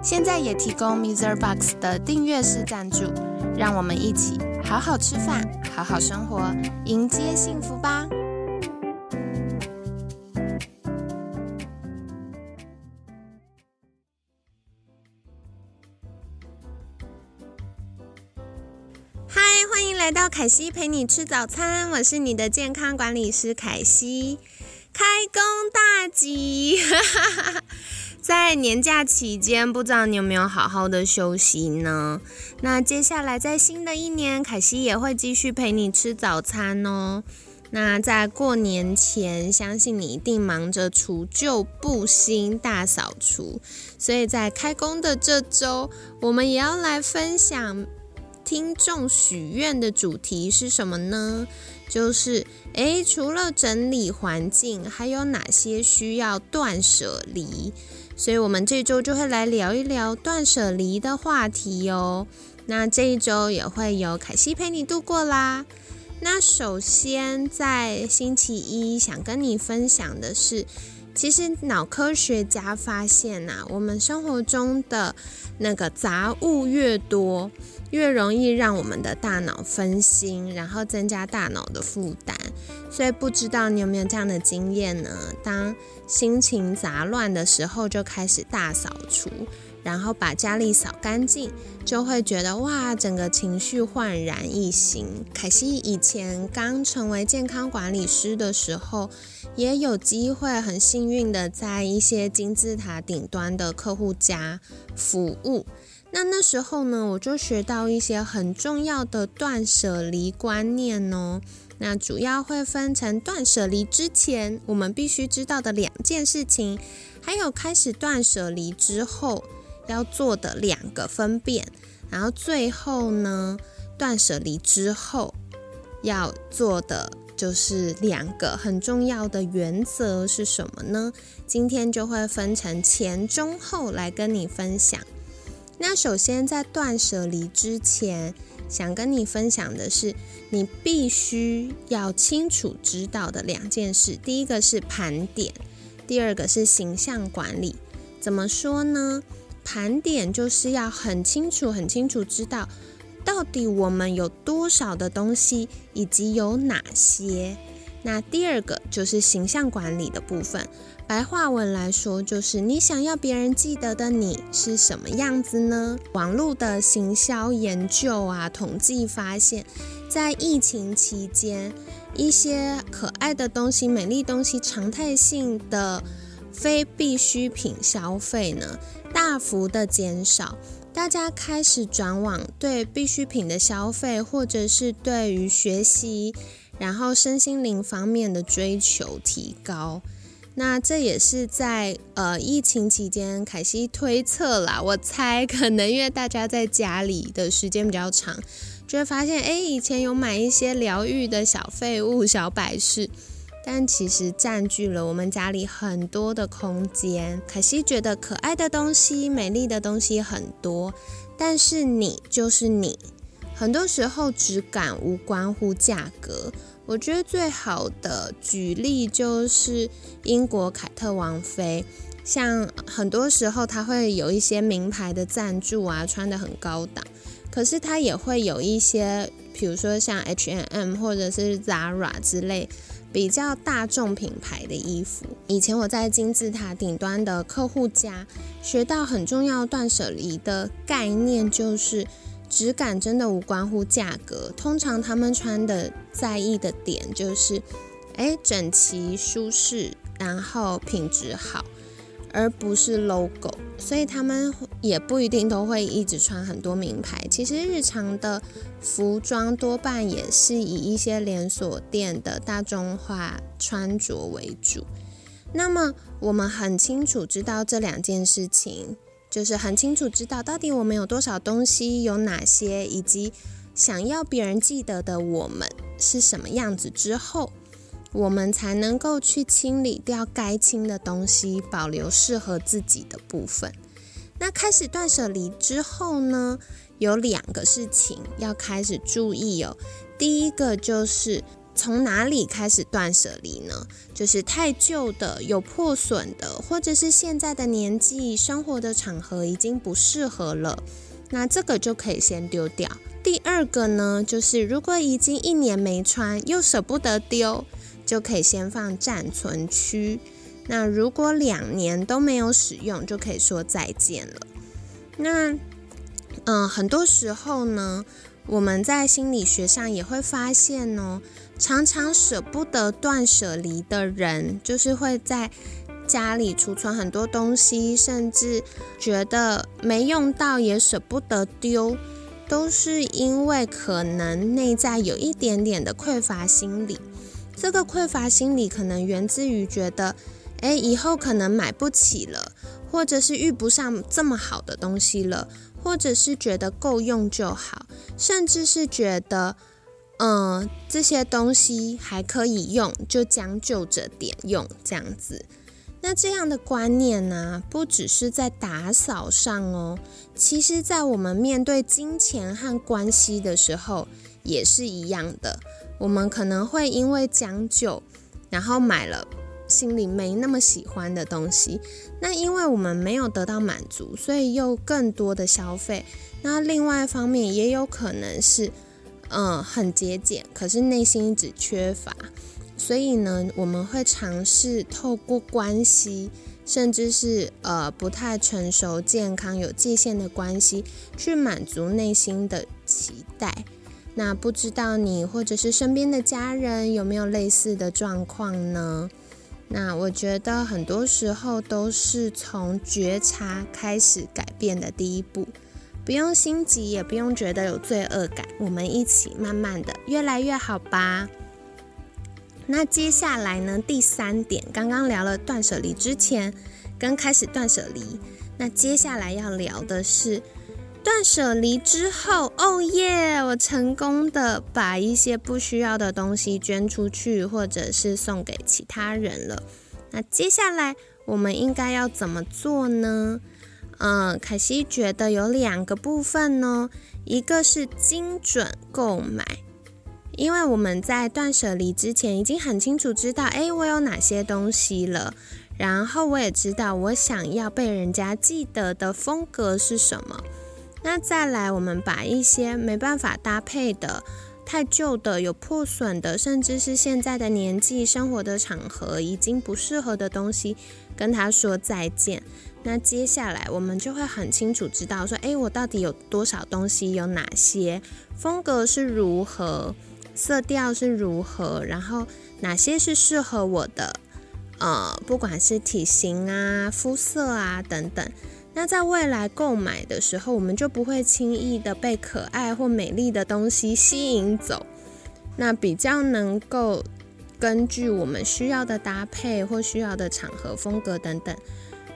现在也提供 Mr. Box 的订阅式赞助，让我们一起好好吃饭，好好生活，迎接幸福吧！嗨，欢迎来到凯西陪你吃早餐，我是你的健康管理师凯西。开工大吉！哈哈哈哈在年假期间，不知道你有没有好好的休息呢？那接下来在新的一年，凯西也会继续陪你吃早餐哦。那在过年前，相信你一定忙着除旧布新、大扫除，所以在开工的这周，我们也要来分享。听众许愿的主题是什么呢？就是诶，除了整理环境，还有哪些需要断舍离？所以，我们这周就会来聊一聊断舍离的话题哦。那这一周也会有凯西陪你度过啦。那首先，在星期一想跟你分享的是，其实脑科学家发现呐，我们生活中的那个杂物越多。越容易让我们的大脑分心，然后增加大脑的负担。所以不知道你有没有这样的经验呢？当心情杂乱的时候，就开始大扫除，然后把家里扫干净，就会觉得哇，整个情绪焕然一新。凯西以前刚成为健康管理师的时候，也有机会很幸运的在一些金字塔顶端的客户家服务。那那时候呢，我就学到一些很重要的断舍离观念哦。那主要会分成断舍离之前我们必须知道的两件事情，还有开始断舍离之后要做的两个分辨，然后最后呢，断舍离之后要做的就是两个很重要的原则是什么呢？今天就会分成前中后来跟你分享。那首先，在断舍离之前，想跟你分享的是，你必须要清楚知道的两件事。第一个是盘点，第二个是形象管理。怎么说呢？盘点就是要很清楚、很清楚知道，到底我们有多少的东西，以及有哪些。那第二个就是形象管理的部分。白话文来说，就是你想要别人记得的你是什么样子呢？网络的行销研究啊，统计发现，在疫情期间，一些可爱的东西、美丽东西、常态性的非必需品消费呢，大幅的减少，大家开始转往对必需品的消费，或者是对于学习，然后身心灵方面的追求提高。那这也是在呃疫情期间，凯西推测啦，我猜可能因为大家在家里的时间比较长，就会发现，哎，以前有买一些疗愈的小废物、小摆饰，但其实占据了我们家里很多的空间。凯西觉得可爱的东西、美丽的东西很多，但是你就是你，很多时候质感无关乎价格。我觉得最好的举例就是英国凯特王妃，像很多时候她会有一些名牌的赞助啊，穿的很高档，可是她也会有一些，比如说像 H&M 或者是 Zara 之类比较大众品牌的衣服。以前我在金字塔顶端的客户家学到很重要断舍离的概念，就是。质感真的无关乎价格，通常他们穿的在意的点就是，哎，整齐舒适，然后品质好，而不是 logo。所以他们也不一定都会一直穿很多名牌。其实日常的服装多半也是以一些连锁店的大众化穿着为主。那么我们很清楚知道这两件事情。就是很清楚知道到底我们有多少东西，有哪些，以及想要别人记得的我们是什么样子之后，我们才能够去清理掉该清的东西，保留适合自己的部分。那开始断舍离之后呢，有两个事情要开始注意哦。第一个就是从哪里开始断舍离呢？就是太旧的、有破损的，或者是现在的年纪、生活的场合已经不适合了，那这个就可以先丢掉。第二个呢，就是如果已经一年没穿又舍不得丢，就可以先放暂存区。那如果两年都没有使用，就可以说再见了。那嗯，很多时候呢。我们在心理学上也会发现哦，常常舍不得断舍离的人，就是会在家里储存很多东西，甚至觉得没用到也舍不得丢，都是因为可能内在有一点点的匮乏心理。这个匮乏心理可能源自于觉得，哎，以后可能买不起了，或者是遇不上这么好的东西了。或者是觉得够用就好，甚至是觉得，嗯，这些东西还可以用，就将就着点用这样子。那这样的观念呢，不只是在打扫上哦，其实在我们面对金钱和关系的时候也是一样的。我们可能会因为将就，然后买了。心里没那么喜欢的东西，那因为我们没有得到满足，所以又更多的消费。那另外一方面也有可能是，嗯，很节俭，可是内心一直缺乏，所以呢，我们会尝试透过关系，甚至是呃不太成熟、健康、有界限的关系，去满足内心的期待。那不知道你或者是身边的家人有没有类似的状况呢？那我觉得很多时候都是从觉察开始改变的第一步，不用心急，也不用觉得有罪恶感，我们一起慢慢的越来越好吧。那接下来呢？第三点，刚刚聊了断舍离之前跟开始断舍离，那接下来要聊的是。断舍离之后，哦耶！我成功的把一些不需要的东西捐出去，或者是送给其他人了。那接下来我们应该要怎么做呢？嗯，凯西觉得有两个部分呢，一个是精准购买，因为我们在断舍离之前已经很清楚知道，诶，我有哪些东西了，然后我也知道我想要被人家记得的风格是什么。那再来，我们把一些没办法搭配的、太旧的、有破损的，甚至是现在的年纪、生活的场合已经不适合的东西，跟他说再见。那接下来，我们就会很清楚知道说，诶，我到底有多少东西，有哪些风格是如何，色调是如何，然后哪些是适合我的，呃，不管是体型啊、肤色啊等等。那在未来购买的时候，我们就不会轻易的被可爱或美丽的东西吸引走。那比较能够根据我们需要的搭配或需要的场合、风格等等，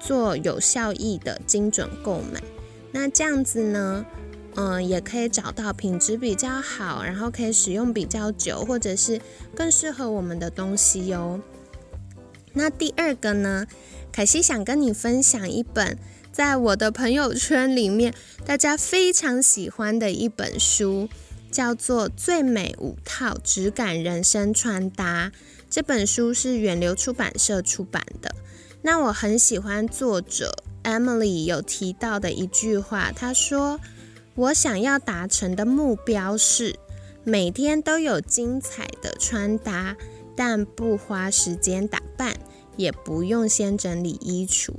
做有效益的精准购买。那这样子呢，嗯，也可以找到品质比较好，然后可以使用比较久，或者是更适合我们的东西哟。那第二个呢，凯西想跟你分享一本。在我的朋友圈里面，大家非常喜欢的一本书，叫做《最美五套质感人生穿搭》。这本书是远流出版社出版的。那我很喜欢作者 Emily 有提到的一句话，她说：“我想要达成的目标是每天都有精彩的穿搭，但不花时间打扮，也不用先整理衣橱。”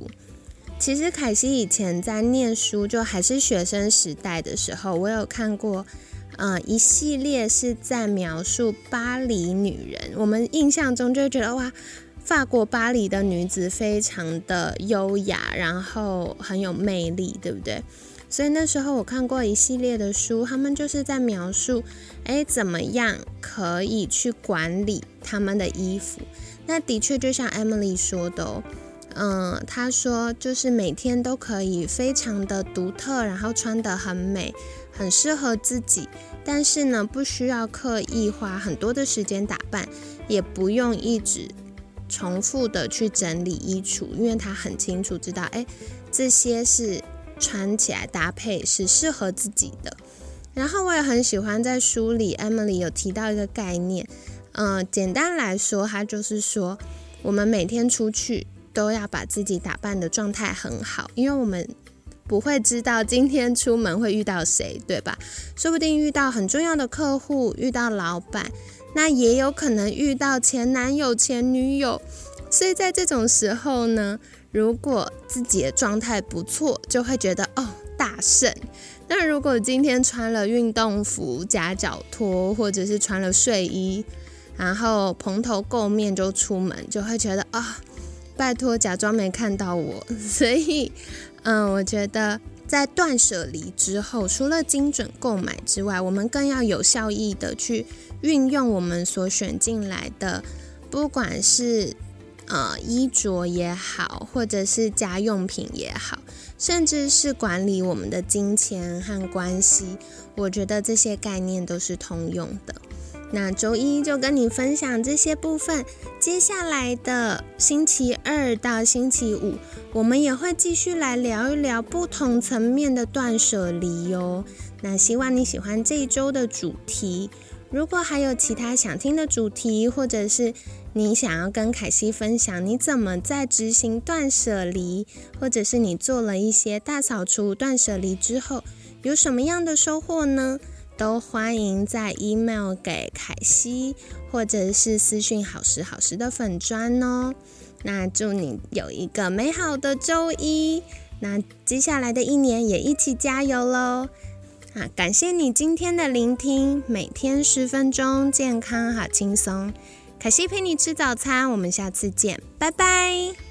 其实凯西以前在念书，就还是学生时代的时候，我有看过，呃，一系列是在描述巴黎女人。我们印象中就会觉得哇，法国巴黎的女子非常的优雅，然后很有魅力，对不对？所以那时候我看过一系列的书，他们就是在描述，哎，怎么样可以去管理他们的衣服。那的确就像 Emily 说的哦。嗯，他说就是每天都可以非常的独特，然后穿得很美，很适合自己。但是呢，不需要刻意花很多的时间打扮，也不用一直重复的去整理衣橱，因为他很清楚知道，哎，这些是穿起来搭配是适合自己的。然后我也很喜欢在书里，Emily 有提到一个概念，嗯，简单来说，它就是说，我们每天出去。都要把自己打扮的状态很好，因为我们不会知道今天出门会遇到谁，对吧？说不定遇到很重要的客户，遇到老板，那也有可能遇到前男友、前女友。所以在这种时候呢，如果自己的状态不错，就会觉得哦大胜。那如果今天穿了运动服、夹脚拖，或者是穿了睡衣，然后蓬头垢面就出门，就会觉得啊。拜托，假装没看到我。所以，嗯，我觉得在断舍离之后，除了精准购买之外，我们更要有效益的去运用我们所选进来的，不管是呃衣着也好，或者是家用品也好，甚至是管理我们的金钱和关系，我觉得这些概念都是通用的。那周一就跟你分享这些部分，接下来的星期二到星期五，我们也会继续来聊一聊不同层面的断舍离哟。那希望你喜欢这一周的主题。如果还有其他想听的主题，或者是你想要跟凯西分享你怎么在执行断舍离，或者是你做了一些大扫除、断舍离之后有什么样的收获呢？都欢迎在 email 给凯西，或者是私讯好时好时的粉砖哦。那祝你有一个美好的周一，那接下来的一年也一起加油喽！啊，感谢你今天的聆听，每天十分钟，健康好轻松。凯西陪你吃早餐，我们下次见，拜拜。